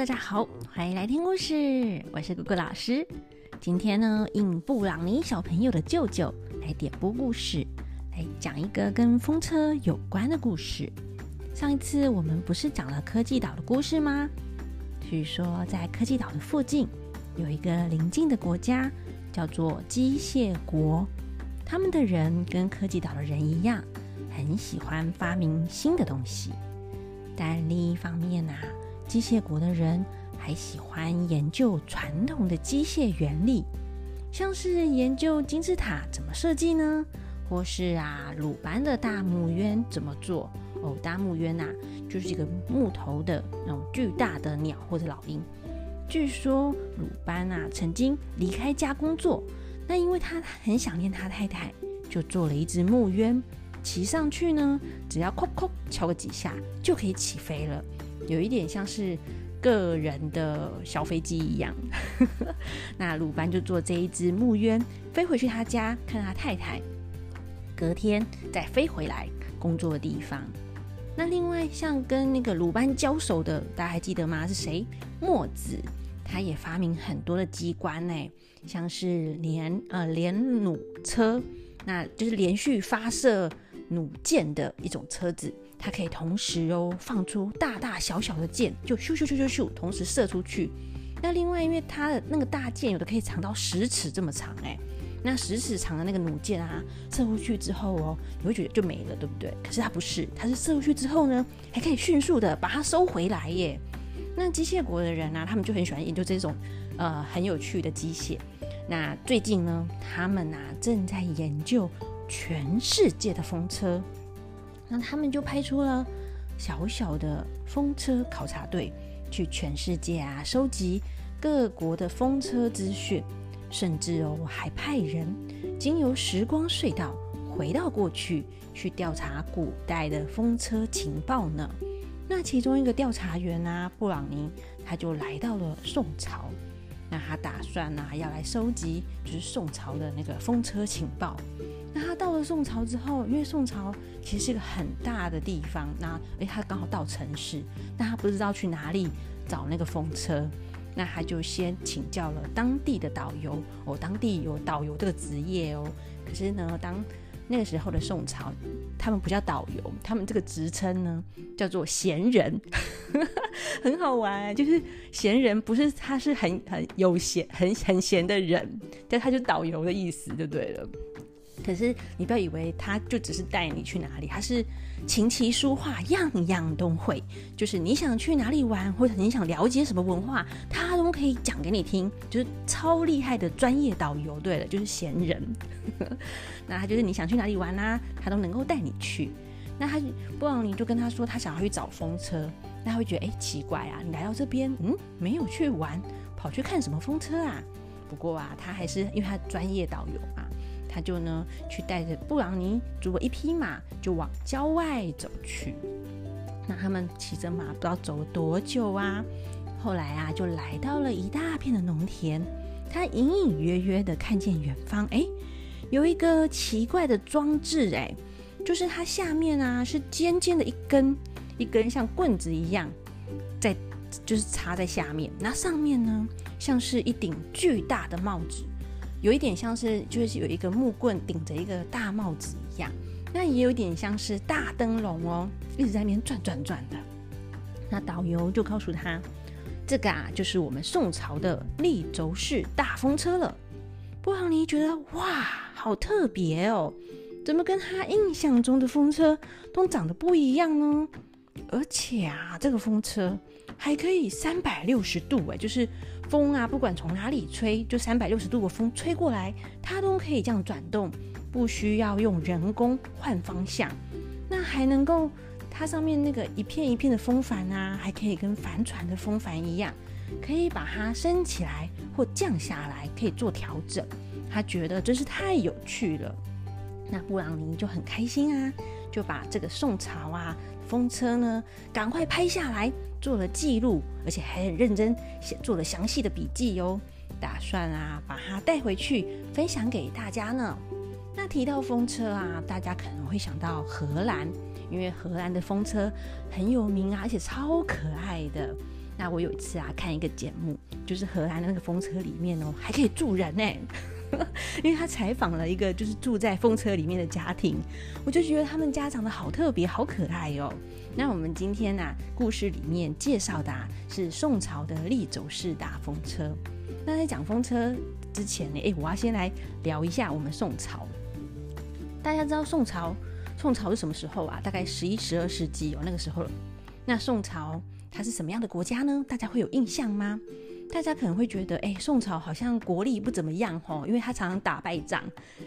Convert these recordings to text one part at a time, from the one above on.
大家好，欢迎来听故事，我是姑姑老师。今天呢，应布朗尼小朋友的舅舅来点播故事，来讲一个跟风车有关的故事。上一次我们不是讲了科技岛的故事吗？据说在科技岛的附近有一个邻近的国家，叫做机械国。他们的人跟科技岛的人一样，很喜欢发明新的东西。但另一方面啊，机械国的人还喜欢研究传统的机械原理，像是研究金字塔怎么设计呢？或是啊，鲁班的大木鸢怎么做？哦，大木鸢呐，就是一个木头的那种巨大的鸟或者老鹰。据说鲁班啊，曾经离开家工作，那因为他很想念他太太，就做了一只木鸢。骑上去呢，只要“叩叩”敲个几下就可以起飞了，有一点像是个人的小飞机一样。那鲁班就坐这一只木鸢飞回去他家看他太太，隔天再飞回来工作的地方。那另外像跟那个鲁班交手的，大家还记得吗？是谁？墨子，他也发明很多的机关呢，像是连呃连弩车，那就是连续发射。弩箭的一种车子，它可以同时哦放出大大小小的箭，就咻咻咻咻咻，同时射出去。那另外，因为它的那个大箭有的可以长到十尺这么长，哎，那十尺长的那个弩箭啊，射出去之后哦，你会觉得就没了，对不对？可是它不是，它是射出去之后呢，还可以迅速的把它收回来耶。那机械国的人啊，他们就很喜欢研究这种呃很有趣的机械。那最近呢，他们啊正在研究。全世界的风车，那他们就派出了小小的风车考察队，去全世界啊收集各国的风车资讯，甚至哦还派人经由时光隧道回到过去，去调查古代的风车情报呢。那其中一个调查员啊，布朗尼，他就来到了宋朝，那他打算呢要来收集就是宋朝的那个风车情报。宋朝之后，因为宋朝其实是一个很大的地方，那诶他刚好到城市，但他不知道去哪里找那个风车，那他就先请教了当地的导游哦，当地有导游这个职业哦。可是呢，当那个时候的宋朝，他们不叫导游，他们这个职称呢叫做闲人，很好玩，就是闲人不是他是很很有闲很很闲的人，但他就导游的意思就对了。可是你不要以为他就只是带你去哪里，他是琴棋书画样样都会。就是你想去哪里玩，或者你想了解什么文化，他都可以讲给你听，就是超厉害的专业导游。对了，就是闲人。那他就是你想去哪里玩啊，他都能够带你去。那他布朗尼就跟他说，他想要去找风车。那他会觉得哎奇怪啊，你来到这边，嗯，没有去玩，跑去看什么风车啊？不过啊，他还是因为他专业导游啊。他就呢，去带着布朗尼租了一匹马，就往郊外走去。那他们骑着马，不知道走了多久啊。后来啊，就来到了一大片的农田。他隐隐约约的看见远方，哎，有一个奇怪的装置，哎，就是它下面啊是尖尖的一根，一根像棍子一样，在就是插在下面。那上面呢，像是一顶巨大的帽子。有一点像是，就是有一个木棍顶着一个大帽子一样，那也有点像是大灯笼哦，一直在那边转转转的。那导游就告诉他，这个啊，就是我们宋朝的立轴式大风车了。布朗尼觉得哇，好特别哦，怎么跟他印象中的风车都长得不一样呢？而且啊，这个风车还可以三百六十度哎，就是风啊，不管从哪里吹，就三百六十度的风吹过来，它都可以这样转动，不需要用人工换方向。那还能够，它上面那个一片一片的风帆啊，还可以跟帆船的风帆一样，可以把它升起来或降下来，可以做调整。他觉得真是太有趣了。那布朗尼就很开心啊，就把这个宋朝啊。风车呢，赶快拍下来，做了记录，而且还很认真写做了详细的笔记哟。打算啊，把它带回去分享给大家呢。那提到风车啊，大家可能会想到荷兰，因为荷兰的风车很有名啊，而且超可爱的。那我有一次啊看一个节目，就是荷兰的那个风车里面哦，还可以住人呢。因为他采访了一个就是住在风车里面的家庭，我就觉得他们家长得好特别，好可爱哦。那我们今天呢，故事里面介绍的是宋朝的立轴式大风车。那在讲风车之前呢，哎，我要先来聊一下我们宋朝。大家知道宋朝，宋朝是什么时候啊？大概十一、十二世纪哦，那个时候。那宋朝它是什么样的国家呢？大家会有印象吗？大家可能会觉得，哎，宋朝好像国力不怎么样吼，因为他常常打败仗，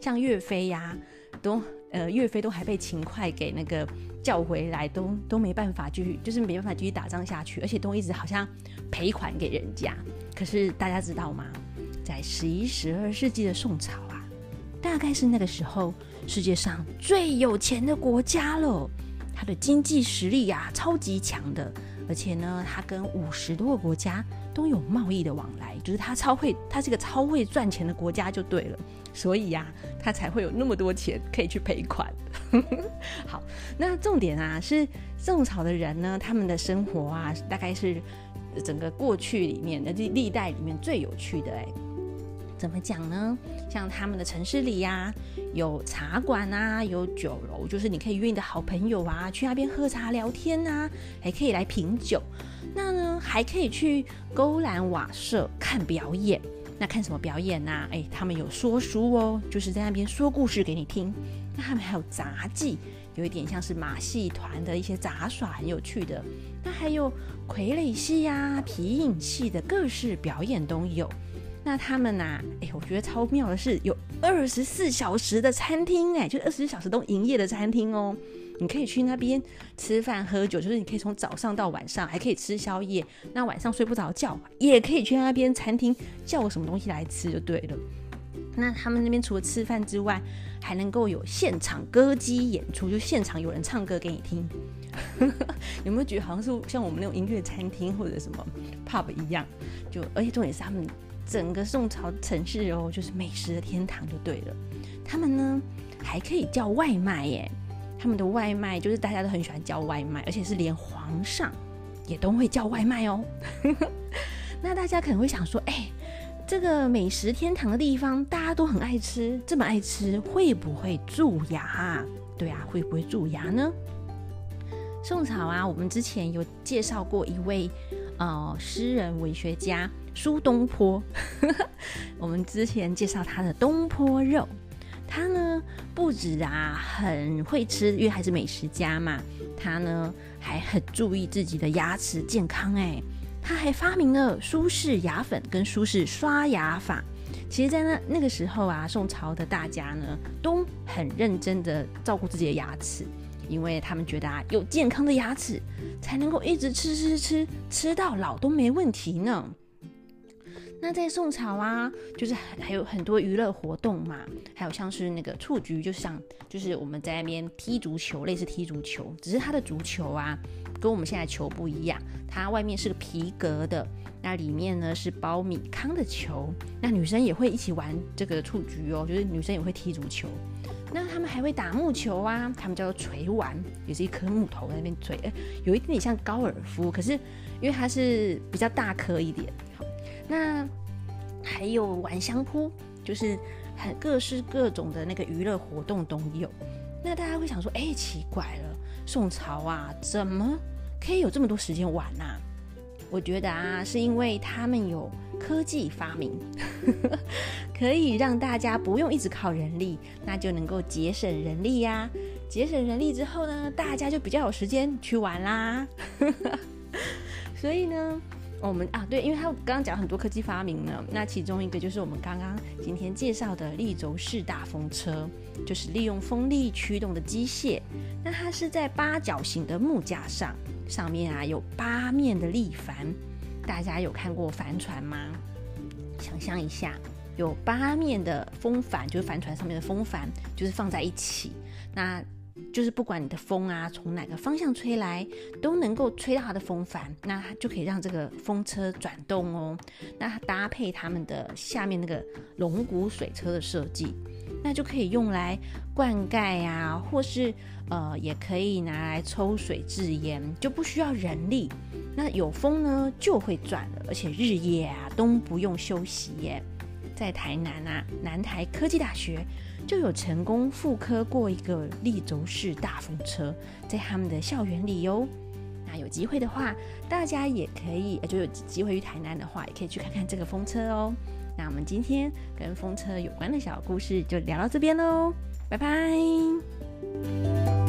像岳飞呀，都呃岳飞都还被秦桧给那个叫回来，都都没办法继续，就是没办法继续打仗下去，而且都一直好像赔款给人家。可是大家知道吗？在十一、十二世纪的宋朝啊，大概是那个时候世界上最有钱的国家了，它的经济实力呀超级强的，而且呢，它跟五十多个国家。都有贸易的往来，就是他超会，他是个超会赚钱的国家就对了，所以呀，他才会有那么多钱可以去赔款。好，那重点啊是种草的人呢，他们的生活啊，大概是整个过去里面的历历代里面最有趣的哎。怎么讲呢？像他们的城市里呀，有茶馆啊，有酒楼，就是你可以约你的好朋友啊，去那边喝茶聊天啊，还可以来品酒。那呢，还可以去勾栏瓦舍看表演。那看什么表演呢？哎，他们有说书哦，就是在那边说故事给你听。那他们还有杂技，有一点像是马戏团的一些杂耍，很有趣的。那还有傀儡戏呀、皮影戏的各式表演都有。那他们呐，哎，我觉得超妙的是有二十四小时的餐厅，哎，就二十四小时都营业的餐厅哦。你可以去那边吃饭喝酒，就是你可以从早上到晚上，还可以吃宵夜。那晚上睡不着觉，也可以去那边餐厅叫什么东西来吃就对了。那他们那边除了吃饭之外，还能够有现场歌姬演出，就现场有人唱歌给你听。有没有觉得好像是像我们那种音乐餐厅或者什么 pub 一样？就而且重点是他们整个宋朝城市哦，就是美食的天堂就对了。他们呢还可以叫外卖耶。他们的外卖就是大家都很喜欢叫外卖，而且是连皇上也都会叫外卖哦。那大家可能会想说，哎，这个美食天堂的地方，大家都很爱吃，这么爱吃，会不会蛀牙？对啊，会不会蛀牙呢？宋朝啊，我们之前有介绍过一位呃诗人文学家苏东坡，我们之前介绍他的东坡肉。他呢不止啊很会吃，因为还是美食家嘛。他呢还很注意自己的牙齿健康哎，他还发明了舒适牙粉跟舒适刷牙法。其实，在那那个时候啊，宋朝的大家呢都很认真的照顾自己的牙齿，因为他们觉得啊有健康的牙齿才能够一直吃吃吃吃到老都没问题呢。那在宋朝啊，就是还有很多娱乐活动嘛，还有像是那个蹴鞠，就像就是我们在那边踢足球，类似踢足球，只是它的足球啊，跟我们现在球不一样，它外面是个皮革的，那里面呢是包米糠的球。那女生也会一起玩这个蹴鞠哦，就是女生也会踢足球。那他们还会打木球啊，他们叫做锤丸，也是一颗木头在那边锤，有一点点像高尔夫，可是因为它是比较大颗一点。那还有玩相扑，就是很各式各种的那个娱乐活动都有。那大家会想说，哎，奇怪了，宋朝啊，怎么可以有这么多时间玩呢？我觉得啊，是因为他们有科技发明，可以让大家不用一直靠人力，那就能够节省人力呀。节省人力之后呢，大家就比较有时间去玩啦。所以呢。我们啊，对，因为他刚刚讲很多科技发明呢，那其中一个就是我们刚刚今天介绍的立轴式大风车，就是利用风力驱动的机械。那它是在八角形的木架上，上面啊有八面的立帆。大家有看过帆船吗？想象一下，有八面的风帆，就是帆船上面的风帆，就是放在一起。那就是不管你的风啊从哪个方向吹来，都能够吹到它的风帆，那它就可以让这个风车转动哦。那它搭配他们的下面那个龙骨水车的设计，那就可以用来灌溉呀，或是呃也可以拿来抽水制盐，就不需要人力。那有风呢就会转了，而且日夜啊都不用休息耶。在台南啊，南台科技大学就有成功复刻过一个立轴式大风车，在他们的校园里哟。那有机会的话，大家也可以，就有机会去台南的话，也可以去看看这个风车哦。那我们今天跟风车有关的小故事就聊到这边喽，拜拜。